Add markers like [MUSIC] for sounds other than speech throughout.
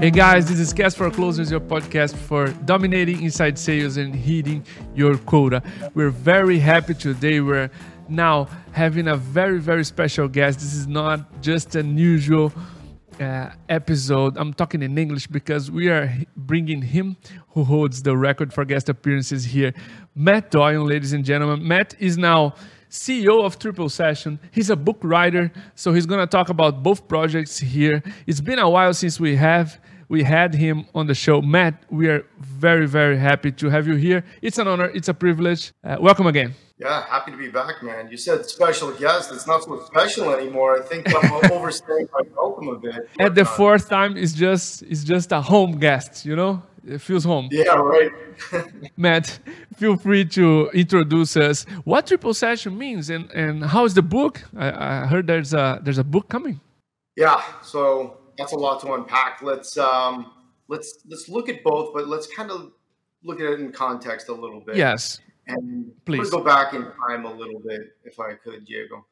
Hey guys, this is Cast for Closers, your podcast for dominating inside sales and hitting your quota. We're very happy today. We're now having a very, very special guest. This is not just an usual uh, episode. I'm talking in English because we are bringing him who holds the record for guest appearances here, Matt Doyon, ladies and gentlemen. Matt is now CEO of Triple Session. He's a book writer, so he's going to talk about both projects here. It's been a while since we have we had him on the show. Matt, we are very very happy to have you here. It's an honor. It's a privilege. Uh, welcome again. Yeah, happy to be back, man. You said special guest. It's not so special anymore. I think I'm [LAUGHS] overstaying my welcome a bit. At the fourth time, it's just it's just a home guest. You know, it feels home. Yeah, right. [LAUGHS] Matt, feel free to introduce us what triple session means and, and how is the book? I, I heard there's a there's a book coming. Yeah, so that's a lot to unpack. Let's um let's let's look at both, but let's kind of look at it in context a little bit. Yes. And please go back in time a little bit, if I could, Diego.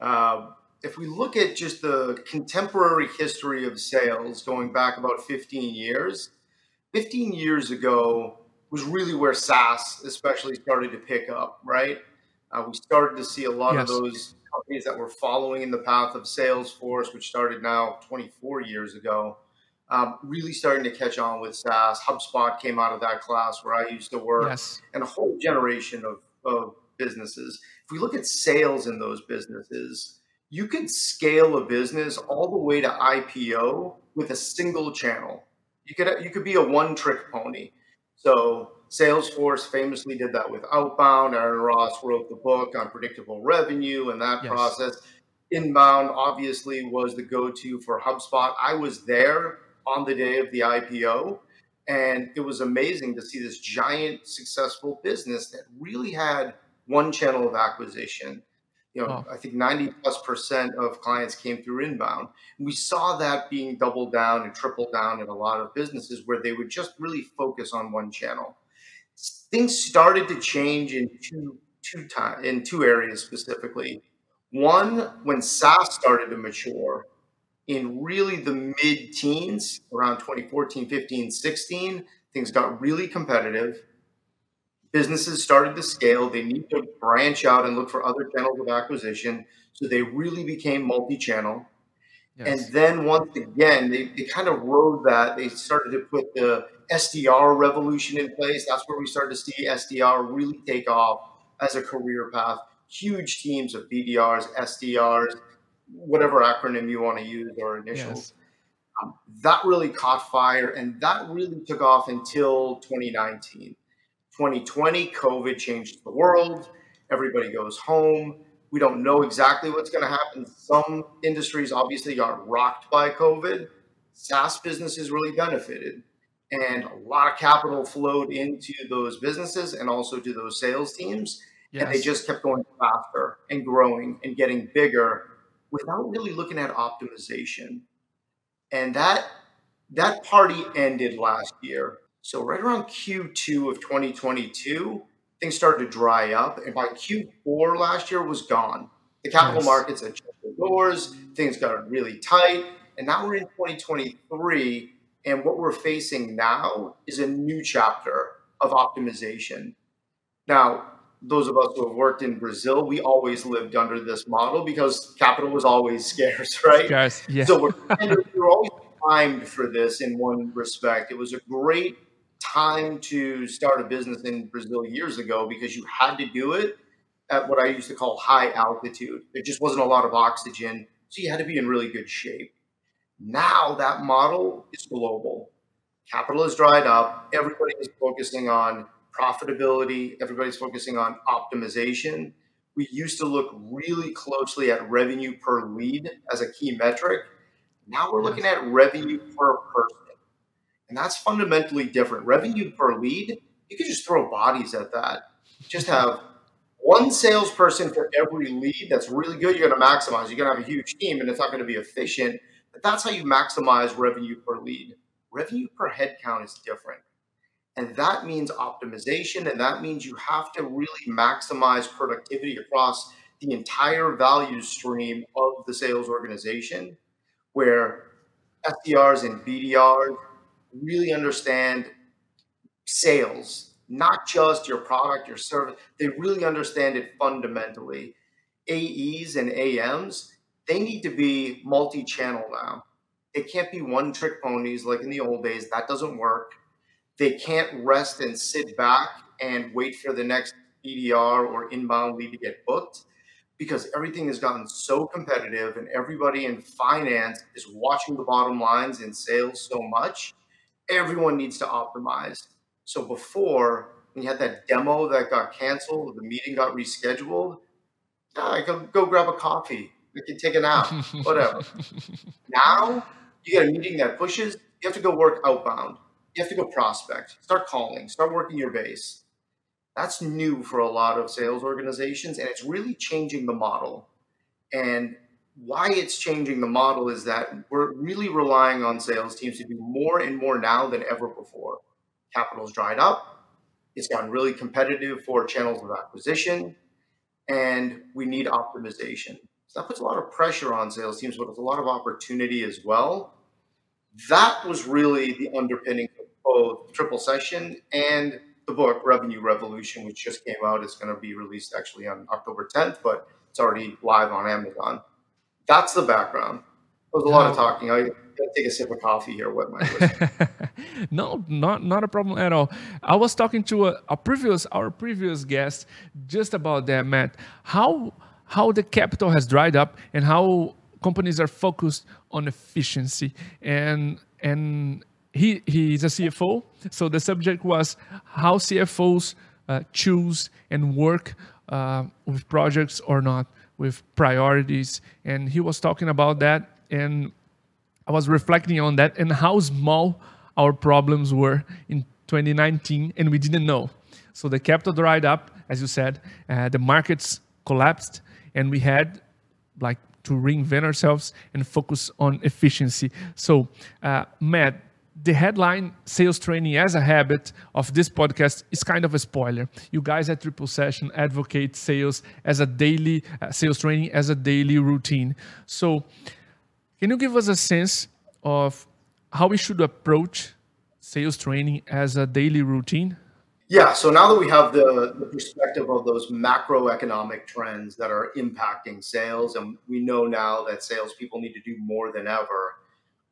Uh, if we look at just the contemporary history of sales going back about 15 years, 15 years ago was really where SaaS especially started to pick up, right? Uh, we started to see a lot yes. of those companies that were following in the path of Salesforce, which started now 24 years ago, um, really starting to catch on with SaaS. HubSpot came out of that class where I used to work, yes. and a whole generation of, of businesses. If we look at sales in those businesses, you could scale a business all the way to IPO with a single channel. You could you could be a one trick pony. So Salesforce famously did that with outbound. Aaron Ross wrote the book on predictable revenue and that yes. process. Inbound obviously was the go-to for HubSpot. I was there on the day of the IPO, and it was amazing to see this giant successful business that really had one channel of acquisition you know, oh. I think 90 plus percent of clients came through inbound. And we saw that being doubled down and tripled down in a lot of businesses where they would just really focus on one channel. Things started to change in two two time in two areas specifically. One, when SaaS started to mature in really the mid teens, around 2014, 15, 16, things got really competitive businesses started to scale. They need to branch out and look for other channels of acquisition. So they really became multi channel. Yes. And then once again, they, they kind of rode that. They started to put the SDR revolution in place. That's where we started to see SDR really take off as a career path. Huge teams of BDRs, SDRs, whatever acronym you want to use or initials. Yes. Um, that really caught fire and that really took off until 2019. 2020, COVID changed the world. Everybody goes home. We don't know exactly what's going to happen. Some industries obviously got rocked by COVID. SaaS businesses really benefited. And a lot of capital flowed into those businesses and also to those sales teams. Yes. And they just kept going faster and growing and getting bigger without really looking at optimization. And that that party ended last year so right around Q2 of 2022, things started to dry up, and by Q4 last year was gone. The capital yes. markets had shut their doors, things got really tight, and now we're in 2023, and what we're facing now is a new chapter of optimization. Now, those of us who have worked in Brazil, we always lived under this model because capital was always [LAUGHS] scarce, right? Scarce. So we're, we're always primed for this in one respect. It was a great time to start a business in Brazil years ago because you had to do it at what I used to call high altitude. There just wasn't a lot of oxygen, so you had to be in really good shape. Now that model is global. Capital is dried up. Everybody is focusing on profitability. Everybody's focusing on optimization. We used to look really closely at revenue per lead as a key metric. Now we're looking at revenue per person. And that's fundamentally different. Revenue per lead, you could just throw bodies at that. Just have one salesperson for every lead that's really good, you're going to maximize. You're going to have a huge team and it's not going to be efficient. But that's how you maximize revenue per lead. Revenue per headcount is different. And that means optimization. And that means you have to really maximize productivity across the entire value stream of the sales organization, where SDRs and BDRs really understand sales, not just your product, your service. They really understand it fundamentally. AEs and AMs, they need to be multi channel now. It can't be one trick ponies like in the old days. That doesn't work. They can't rest and sit back and wait for the next BDR or inbound lead to get booked because everything has gotten so competitive and everybody in finance is watching the bottom lines in sales so much. Everyone needs to optimize. So before, when you had that demo that got canceled, the meeting got rescheduled, yeah, I could go grab a coffee. I can take a nap, [LAUGHS] whatever. now you get a meeting that pushes, you have to go work outbound. You have to go prospect, start calling, start working your base. That's new for a lot of sales organizations, and it's really changing the model. And why it's changing the model is that we're really relying on sales teams to do more and more now than ever before. Capital's dried up, it's gotten really competitive for channels of acquisition, and we need optimization. So that puts a lot of pressure on sales teams, but it's a lot of opportunity as well. That was really the underpinning of both Triple Session and the book Revenue Revolution, which just came out. It's going to be released actually on October 10th, but it's already live on Amazon. That's the background. There's a lot of talking. I gotta take a sip of coffee here. What my [LAUGHS] no, not not a problem at all. I was talking to a, a, previous our previous guest just about that, Matt. How how the capital has dried up and how companies are focused on efficiency and and he he's a CFO, so the subject was how CFOs uh, choose and work uh, with projects or not, with priorities, and he was talking about that, and I was reflecting on that and how small our problems were in 2019, and we didn't know. So the capital dried up, as you said, uh, the markets collapsed, and we had like to reinvent ourselves and focus on efficiency. So, uh, Matt, the headline sales training as a habit of this podcast is kind of a spoiler. You guys at Triple Session advocate sales as a daily uh, sales training as a daily routine. So, can you give us a sense of how we should approach sales training as a daily routine? Yeah, so now that we have the, the perspective of those macroeconomic trends that are impacting sales, and we know now that salespeople need to do more than ever,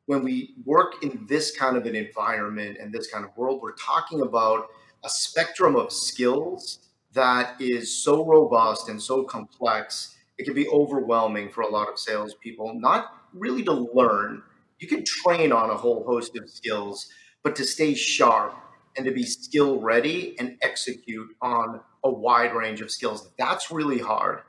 when we work in this kind of an environment and this kind of world, we're talking about a spectrum of skills that is so robust and so complex, it can be overwhelming for a lot of salespeople, not really to learn. You can train on a whole host of skills, but to stay sharp and to be skill ready and execute on a wide range of skills, that's really hard.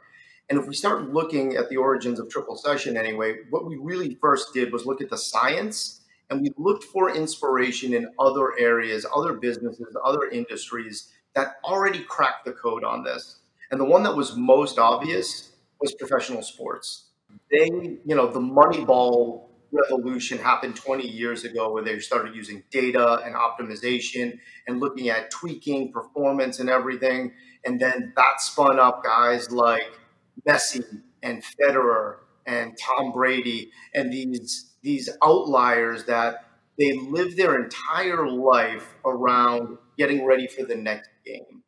And if we start looking at the origins of triple session anyway, what we really first did was look at the science and we looked for inspiration in other areas, other businesses, other industries that already cracked the code on this. And the one that was most obvious was professional sports. They, you know, the Moneyball revolution happened 20 years ago where they started using data and optimization and looking at tweaking performance and everything. And then that spun up guys like Messi and Federer and Tom Brady and these these outliers that they live their entire life around getting ready for the next game.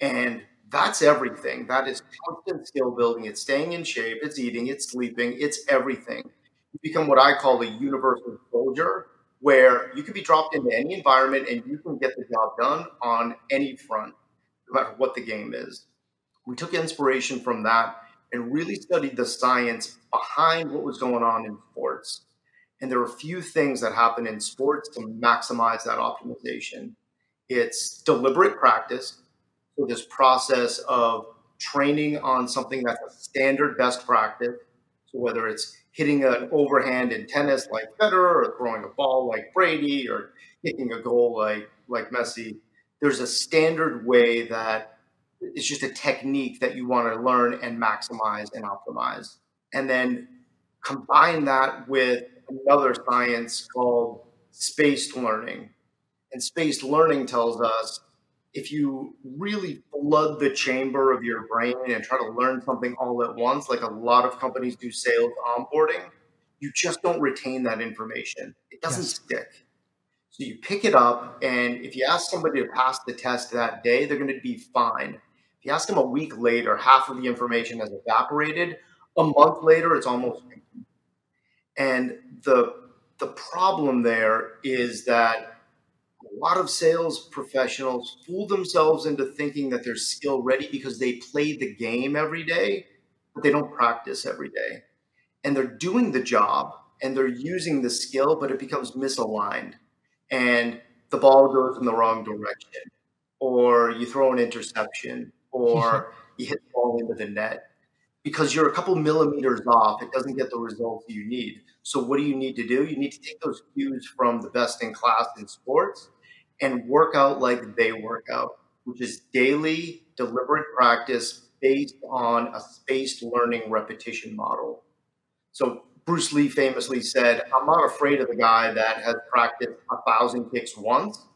And that's everything. That is constant skill building. It's staying in shape, it's eating, it's sleeping, it's everything. You become what I call a universal soldier, where you can be dropped into any environment and you can get the job done on any front, no matter what the game is. We took inspiration from that and really studied the science behind what was going on in sports. And there are a few things that happen in sports to maximize that optimization. It's deliberate practice, so this process of training on something that's a standard best practice. So whether it's hitting an overhand in tennis like Federer, or throwing a ball like Brady, or kicking a goal like like Messi, there's a standard way that it's just a technique that you want to learn and maximize and optimize. And then combine that with another science called spaced learning. And spaced learning tells us if you really flood the chamber of your brain and try to learn something all at once, like a lot of companies do sales onboarding, you just don't retain that information. It doesn't yes. stick. So you pick it up, and if you ask somebody to pass the test that day, they're going to be fine. If you ask them a week later, half of the information has evaporated. A month later, it's almost. And the the problem there is that a lot of sales professionals fool themselves into thinking that they're skill ready because they play the game every day, but they don't practice every day. And they're doing the job and they're using the skill, but it becomes misaligned and the ball goes in the wrong direction, or you throw an interception, or you hit the ball into the net. Because you're a couple millimeters off, it doesn't get the results you need. So, what do you need to do? You need to take those cues from the best in class in sports and work out like they work out, which is daily, deliberate practice based on a spaced learning repetition model. So, Bruce Lee famously said, I'm not afraid of the guy that has practiced a thousand kicks once.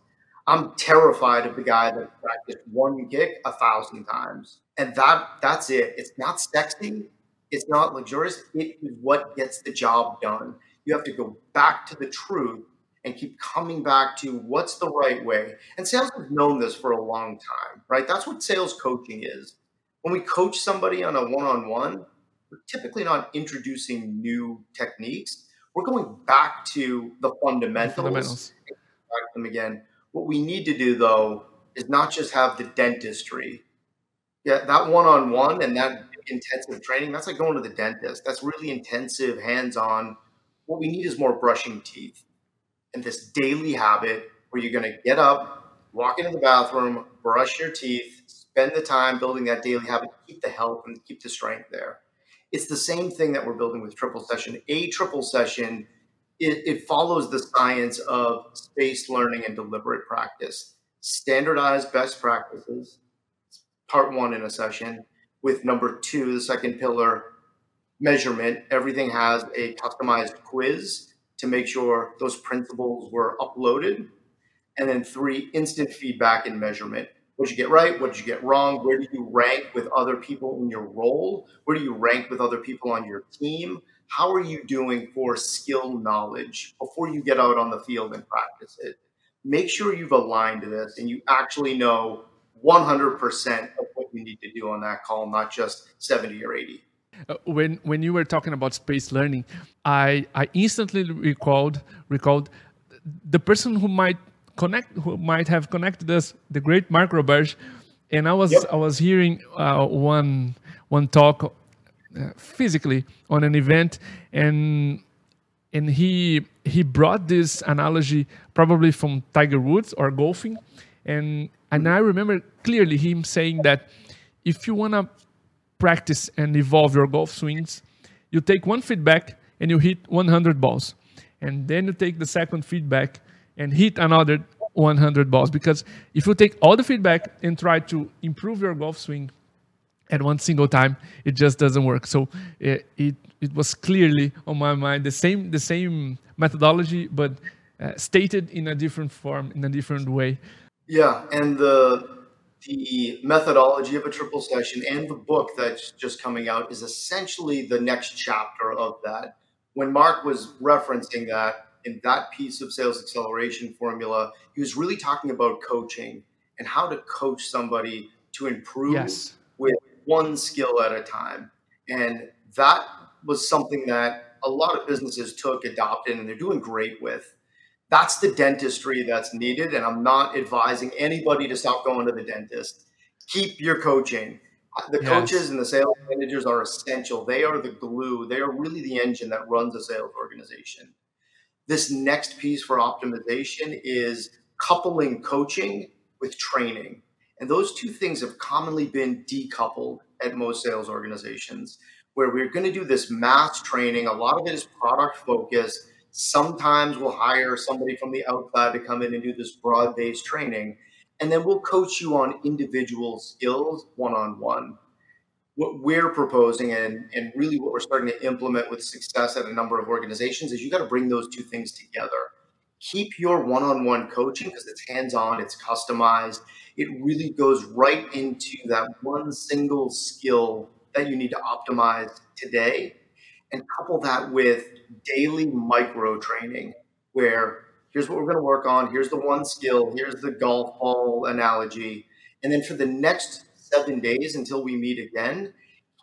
I'm terrified of the guy that practiced one kick a thousand times. And that that's it. It's not sexy. It's not luxurious. It is what gets the job done. You have to go back to the truth and keep coming back to what's the right way. And sales has known this for a long time, right? That's what sales coaching is. When we coach somebody on a one-on-one, we're typically not introducing new techniques. We're going back to the fundamentals. The fundamentals. Back them again. What we need to do though is not just have the dentistry. Yeah, that one-on-one and that intensive training, that's like going to the dentist. That's really intensive, hands-on. What we need is more brushing teeth. And this daily habit where you're going to get up, walk into the bathroom, brush your teeth, spend the time building that daily habit, keep the health and keep the strength there. It's the same thing that we're building with triple session. A triple session, it, it follows the science of spaced learning and deliberate practice. Standardized best practices, part one in a session, with number two, the second pillar, measurement. Everything has a customized quiz to make sure those principles were uploaded. And then three, instant feedback and measurement. What did you get right? What did you get wrong? Where do you rank with other people in your role? Where do you rank with other people on your team? How are you doing for skill knowledge before you get out on the field and practice it? Make sure you've aligned to this and you actually know 100% of what you need to do on that call, not just 70 or 80. Uh, when when you were talking about space learning, I I instantly recalled recalled the person who might connect who might have connected us, the great Mark Roberge, and I was yep. I was hearing uh, one one talk Uh, physically on an event, and and he he brought this analogy probably from Tiger Woods or golfing, and and I remember clearly him saying that if you wanna practice and evolve your golf swings, you take one feedback and you hit 100 balls, and then you take the second feedback and hit another 100 balls. Because if you take all the feedback and try to improve your golf swing at one single time, it just doesn't work. So it, it, it was clearly on my mind the same the same methodology, but uh, stated in a different form, in a different way. Yeah, and the the methodology of a triple session and the book that's just coming out is essentially the next chapter of that. When Mark was referencing that, in that piece of sales acceleration formula, he was really talking about coaching and how to coach somebody to improve yes. with one skill at a time. And that was something that a lot of businesses took, adopted, and they're doing great with. That's the dentistry that's needed. And I'm not advising anybody to stop going to the dentist. Keep your coaching. The yes. coaches and the sales managers are essential. They are the glue. They are really the engine that runs a sales organization. This next piece for optimization is coupling coaching with training. And those two things have commonly been decoupled at most sales organizations, where we're going to do this mass training. A lot of it is product focused. Sometimes we'll hire somebody from the outside to come in and do this broad based training. And then we'll coach you on individual skills one on one what we're proposing and, and really what we're starting to implement with success at a number of organizations is you got to bring those two things together. Keep your one on one coaching because it's hands on, it's customized. It really goes right into that one single skill that you need to optimize today. And couple that with daily micro training where Here's what we're going to work on. Here's the one skill. Here's the golf ball analogy. And then for the next seven days until we meet again,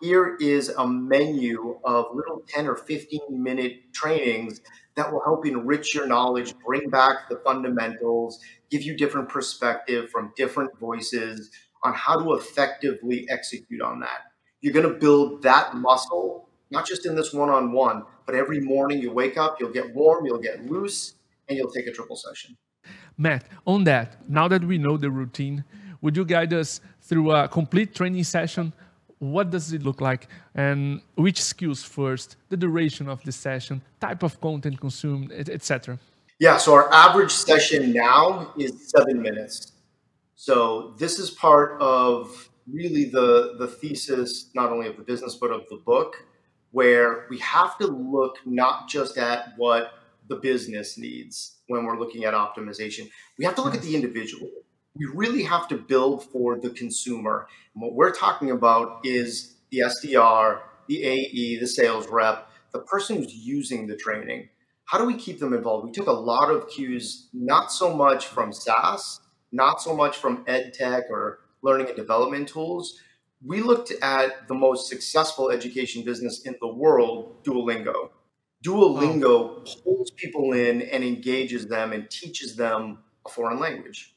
here is a menu of little 10 or 15 minute trainings that will help enrich your knowledge, bring back the fundamentals, give you different perspective from different voices on how to effectively execute on that. You're going to build that muscle, not just in this one on one, but every morning you wake up, you'll get warm, you'll get loose, and you'll take a triple session. Matt, on that, now that we know the routine, would you guide us through a complete training session what does it look like and which skills first the duration of the session type of content consumed etc yeah so our average session now is seven minutes. So this is part of really the the thesis not only of the business but of the book where we have to look not just at what the business needs when we're looking at optimization. We have to look at mm-hmm. the individual we really have to build for the consumer. And what we're talking about is the SDR, the AE, the sales rep, the person who's using the training. How do we keep them involved? We took a lot of cues, not so much from SaaS, not so much from ed tech or learning and development tools. We looked at the most successful education business in the world, Duolingo. Duolingo pulls people in and engages them and teaches them a foreign language.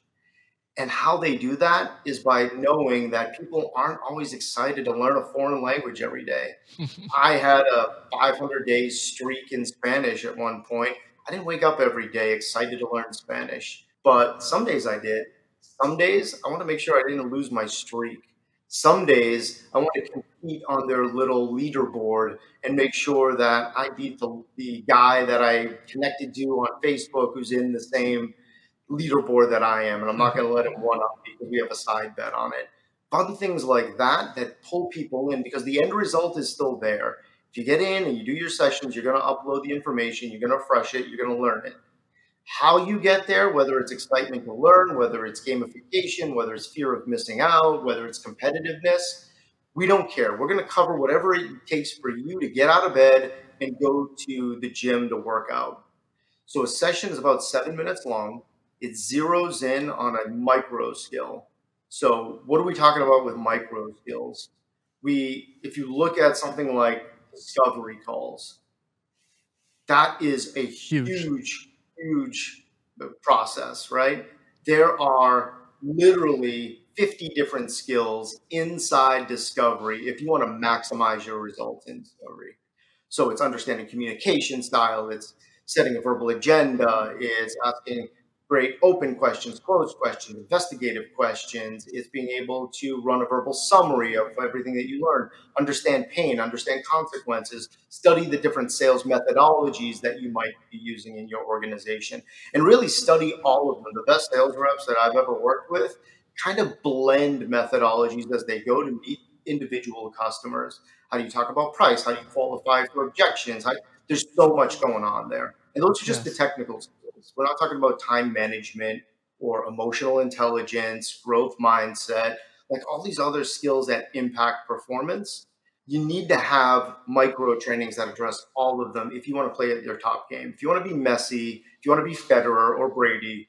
And how they do that is by knowing that people aren't always excited to learn a foreign language every day. [LAUGHS] I had a 500 day streak in Spanish at one point. I didn't wake up every day excited to learn Spanish, but some days I did. Some days I want to make sure I didn't lose my streak. Some days I want to compete on their little leaderboard and make sure that I beat the, the guy that I connected to on Facebook who's in the same leaderboard that I am, and I'm not going to mm-hmm. let it one up because we have a side bet on it. Fun things like that that pull people in because the end result is still there. If you get in and you do your sessions, you're going to upload the information, you're going to fresh it, you're going to learn it. How you get there, whether it's excitement to learn, whether it's gamification, whether it's fear of missing out, whether it's competitiveness, we don't care. We're going to cover whatever it takes for you to get out of bed and go to the gym to work out. So a session is about seven minutes long it zeroes in on a micro skill. So what are we talking about with micro skills? We, if you look at something like discovery calls, that is a huge, huge, huge uh, process, right? There are literally 50 different skills inside discovery if you want to maximize your results in discovery. So it's understanding communication style, it's setting a verbal agenda, it's asking great open questions, closed questions, investigative questions. It's being able to run a verbal summary of everything that you learn, understand pain, understand consequences, study the different sales methodologies that you might be using in your organization, and really study all of them. The best sales reps that I've ever worked with kind of blend methodologies as they go to meet individual customers. How do you talk about price? How do you qualify for objections? How, there's so much going on there. And those are just yes. the technicals We're not talking about time management or emotional intelligence, growth mindset, like all these other skills that impact performance. You need to have micro trainings that address all of them if you want to play at your top game. If you want to be Messi, if you want to be Federer or Brady,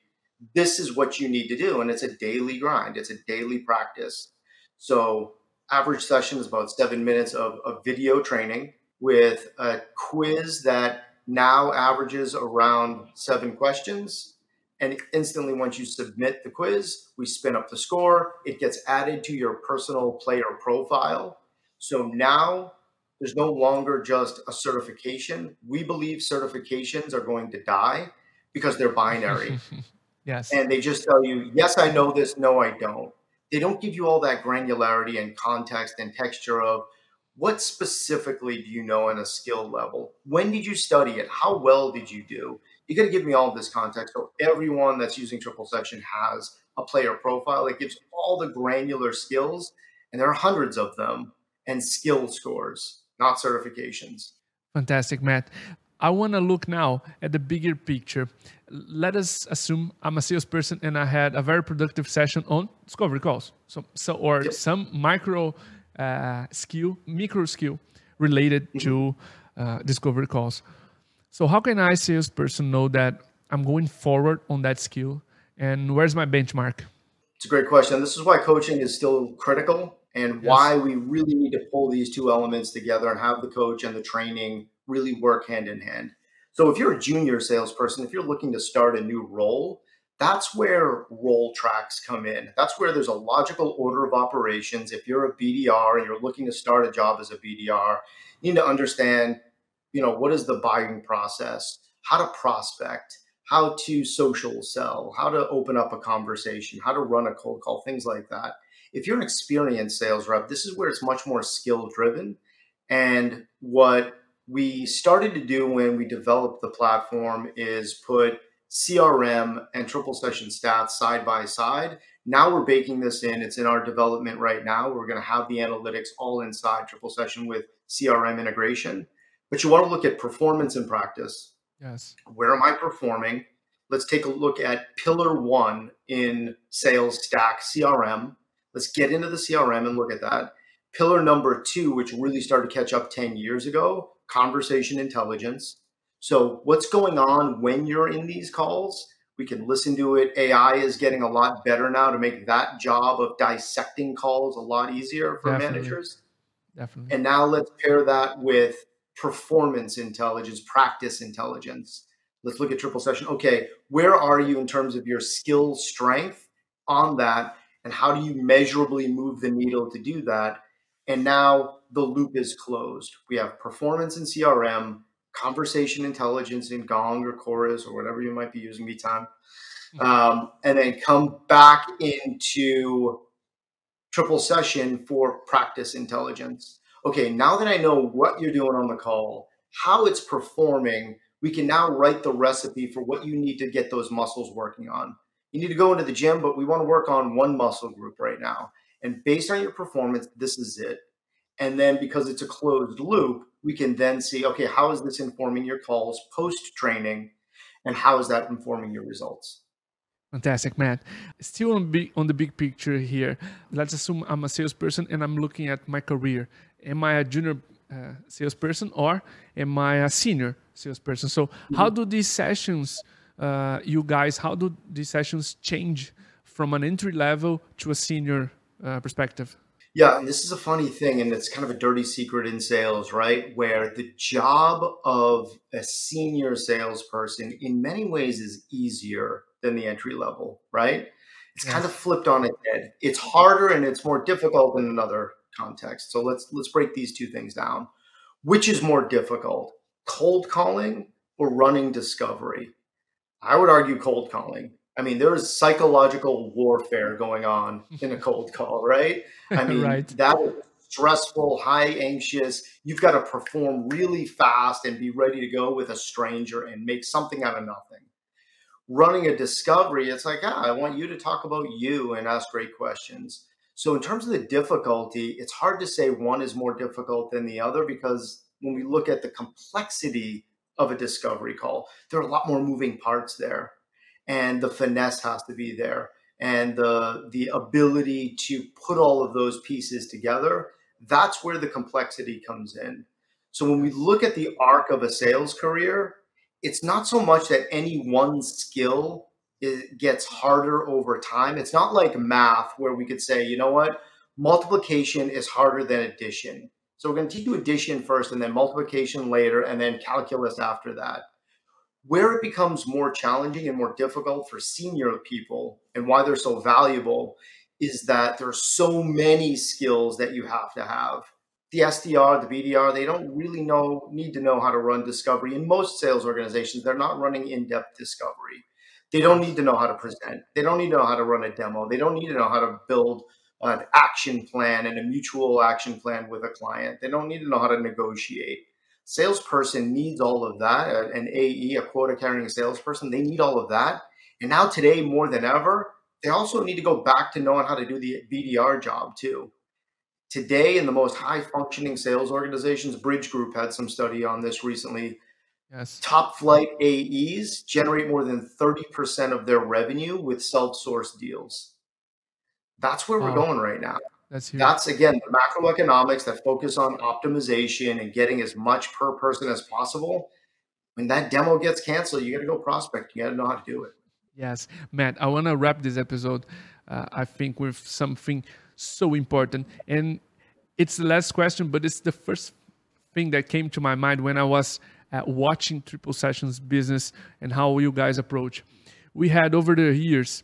this is what you need to do. And it's a daily grind, it's a daily practice. So, average session is about seven minutes of, of video training with a quiz that now averages around seven questions. And instantly, once you submit the quiz, we spin up the score. It gets added to your personal player profile. So now there's no longer just a certification. We believe certifications are going to die because they're binary. [LAUGHS] yes. And they just tell you, yes, I know this, no, I don't. They don't give you all that granularity and context and texture of, what specifically do you know on a skill level? When did you study it? How well did you do? You got to give me all of this context. So everyone that's using triple session has a player profile that gives all the granular skills, and there are hundreds of them, and skill scores, not certifications. Fantastic, Matt. I want to look now at the bigger picture. Let us assume I'm a salesperson and I had a very productive session on discovery calls. So, so or yep. some micro uh, skill, micro skill related mm-hmm. to uh, discovery calls. So how can I, salesperson, know that I'm going forward on that skill? And where's my benchmark? It's a great question. This is why coaching is still critical and yes. why we really need to pull these two elements together and have the coach and the training really work hand in hand. So if you're a junior salesperson, if you're looking to start a new role, that's where role tracks come in. That's where there's a logical order of operations. If you're a BDR and you're looking to start a job as a BDR, you need to understand, you know, what is the buying process, how to prospect, how to social sell, how to open up a conversation, how to run a cold call, things like that. If you're an experienced sales rep, this is where it's much more skill driven. And what we started to do when we developed the platform is put CRM and triple session stats side by side. Now we're baking this in. It's in our development right now. We're going to have the analytics all inside triple session with CRM integration. But you want to look at performance in practice. Yes. Where am I performing? Let's take a look at pillar one in sales stack CRM. Let's get into the CRM and look at that. Pillar number two, which really started to catch up 10 years ago, conversation intelligence. So, what's going on when you're in these calls? We can listen to it. AI is getting a lot better now to make that job of dissecting calls a lot easier for Definitely. managers. Definitely. And now let's pair that with performance intelligence, practice intelligence. Let's look at triple session. Okay, where are you in terms of your skill strength on that? And how do you measurably move the needle to do that? And now the loop is closed. We have performance in CRM, conversation intelligence in Gong or Chorus or whatever you might be using Meetime, mm-hmm. um, and then come back into triple session for practice intelligence. Okay, now that I know what you're doing on the call, how it's performing, we can now write the recipe for what you need to get those muscles working on. You need to go into the gym, but we want to work on one muscle group right now. And based on your performance, this is it. And then because it's a closed loop, we can then see okay, how is this informing your calls post training? And how is that informing your results? Fantastic, Matt. Still on, big, on the big picture here, let's assume I'm a salesperson and I'm looking at my career. Am I a junior uh, salesperson or am I a senior salesperson? So, mm-hmm. how do these sessions, uh, you guys, how do these sessions change from an entry level to a senior uh, perspective? Yeah, and this is a funny thing, and it's kind of a dirty secret in sales, right? Where the job of a senior salesperson, in many ways, is easier than the entry level, right? It's yes. kind of flipped on its head. It's harder and it's more difficult in another context. So let's let's break these two things down. Which is more difficult, cold calling or running discovery? I would argue cold calling I mean, there is psychological warfare going on [LAUGHS] in a cold call, right? I [LAUGHS] mean, right. that is stressful, high anxious. You've got to perform really fast and be ready to go with a stranger and make something out of nothing. Running a discovery, it's like, ah, I want you to talk about you and ask great questions. So, in terms of the difficulty, it's hard to say one is more difficult than the other because when we look at the complexity of a discovery call, there are a lot more moving parts there and the finesse has to be there. And the the ability to put all of those pieces together that's where the complexity comes in. So when we look at the arc of a sales career it's not so much that any one skill is, gets harder over time. It's not like math where we could say you know what? Multiplication is harder than addition. So we're going to teach you addition first and then multiplication later and then calculus after that where it becomes more challenging and more difficult for senior people and why they're so valuable is that there are so many skills that you have to have. The SDR, the BDR, they don't really know need to know how to run discovery. In most sales organizations, they're not running in-depth discovery. They don't need to know how to present. They don't need to know how to run a demo. They don't need to know how to build an action plan and a mutual action plan with a client. They don't need to know how to negotiate salesperson needs all of that. Uh, an AE, a quota carrying salesperson, they need all of that. And now today, more than ever, they also need to go back to knowing how to do the BDR job too. Today, in the most high functioning sales organizations, Bridge Group had some study on this recently. Yes. Top flight AEs generate more than 30% of their revenue with self sourced deals. That's where we're going right now. That's huge. That's again the macroeconomics that focus on optimization and getting as much per person as possible. when that demo gets canceled, you got to go prospect. You got to know how to do it. Yes, Matt, I want to wrap this episode, uh, I think, with something so important. And it's the last question, but it's the first thing that came to my mind when I was uh, watching Triple Sessions business and how you guys approach. We had over the years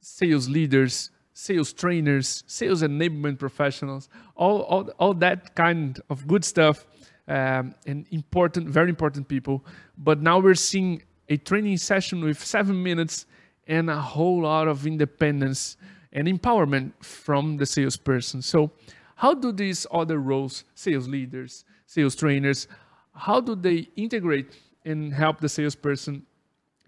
sales leaders, sales trainers, sales enablement professionals, all, all, all that kind of good stuff um, and important, very important people. But now we're seeing a training session with seven minutes and a whole lot of independence and empowerment from the salesperson. So, how do these other roles, sales leaders, sales trainers, how do they integrate and help the salesperson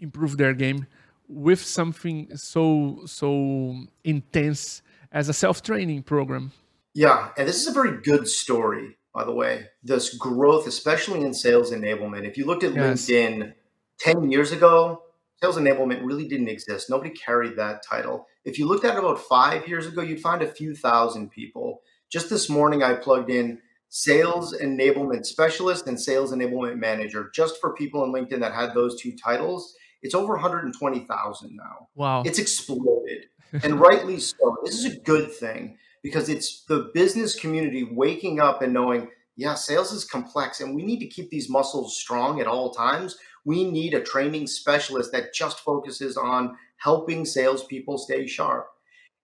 improve their game with something so so intense as a self-training program? Yeah, and this is a very good story, by the way. This growth, especially in sales enablement. If you looked at yes. LinkedIn 10 years ago, sales enablement really didn't exist. Nobody carried that title. If you looked at it about five years ago, you'd find a few thousand people. Just this morning, I plugged in sales enablement specialist and sales enablement manager just for people in LinkedIn that had those two titles. It's over 120,000 now. Wow. It's exploded. and rightly so. This is a good thing because it's the business community waking up and knowing, yeah, sales is complex and we need to keep these muscles strong at all times. We need a training specialist that just focuses on helping salespeople stay sharp.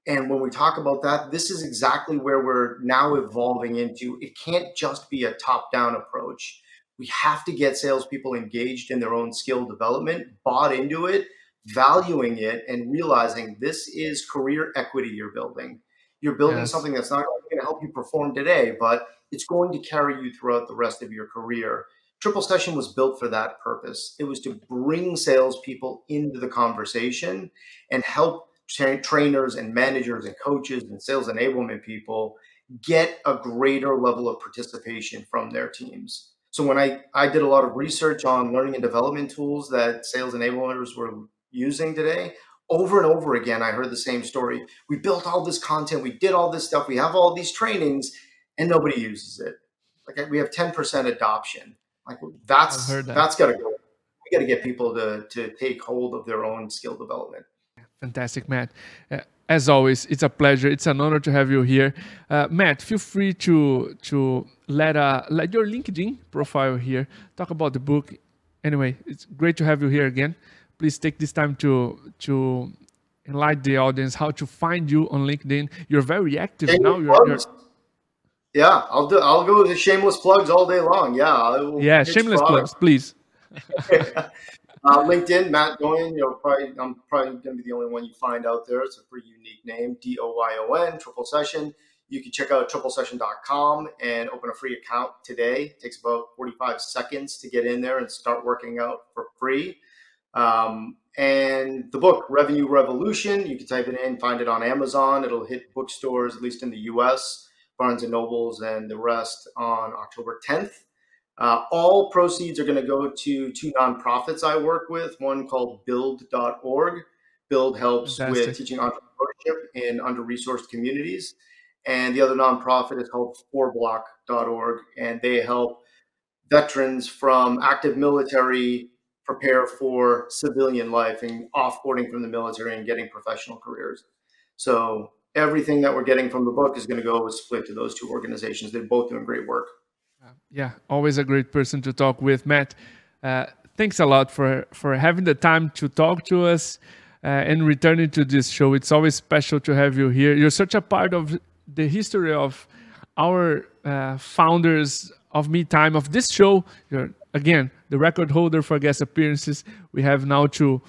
And when we talk about that, this is exactly where we're now evolving into. It can't just be a top down approach. We have to get salespeople engaged in their own skill development, bought into it, valuing it, and realizing this is career equity you're building. You're building yes. something that's not going to help you perform today, but it's going to carry you throughout the rest of your career. Triple Session was built for that purpose. It was to bring salespeople into the conversation and help tra- trainers and managers and coaches and sales enablement people get a greater level of participation from their teams. So when I, I did a lot of research on learning and development tools that sales enablers were using today, over and over again, I heard the same story. We built all this content, we did all this stuff, we have all these trainings, and nobody uses it. Like we have 10% adoption. Like that's that. that's gotta go. We gotta get people to to take hold of their own skill development. Fantastic, Matt. Uh, as always, it's a pleasure. It's an honor to have you here, uh, Matt. Feel free to to let uh, let your LinkedIn profile here talk about the book. Anyway, it's great to have you here again. Please take this time to to enlighten the audience how to find you on LinkedIn. You're very active now. You're, you're, yeah, I'll do. I'll go with the shameless plugs all day long. Yeah. Yeah, shameless plugs, please. [LAUGHS] [LAUGHS] Uh, LinkedIn, Matt Doyon. You know, probably I'm probably going to be the only one you find out there. It's a pretty unique name, D O Y O N, Triple Session. You can check out triplesession.com and open a free account today. It takes about 45 seconds to get in there and start working out for free. Um, and the book, Revenue Revolution, you can type it in, find it on Amazon. It'll hit bookstores, at least in the US, Barnes and Nobles, and the rest on October 10th. Uh, all proceeds are going to go to two nonprofits I work with. One called Build.org. Build helps Fantastic. with teaching entrepreneurship in under-resourced communities, and the other nonprofit is called FourBlock.org, and they help veterans from active military prepare for civilian life and offboarding from the military and getting professional careers. So everything that we're getting from the book is going to go split to those two organizations. They're both doing great work. Yeah, always a great person to talk with, Matt. Uh, thanks a lot for for having the time to talk to us uh, and returning to this show. It's always special to have you here. You're such a part of the history of our uh, founders of Meetime of this show. You're again the record holder for guest appearances. We have now to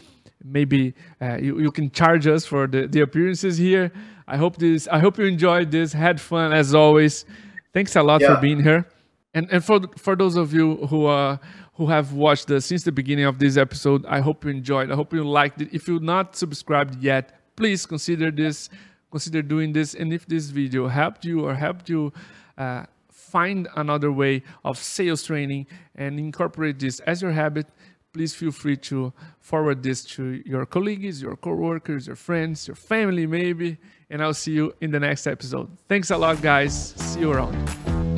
maybe uh, you, you can charge us for the, the appearances here. I hope this. I hope you enjoyed this. Had fun as always. Thanks a lot yeah. for being here. And and for for those of you who uh who have watched this since the beginning of this episode, I hope you enjoyed. I hope you liked it. If you're not subscribed yet, please consider this, consider doing this. And if this video helped you or helped you uh, find another way of sales training and incorporate this as your habit, please feel free to forward this to your colleagues, your coworkers, your friends, your family, maybe. And I'll see you in the next episode. Thanks a lot, guys. See you around.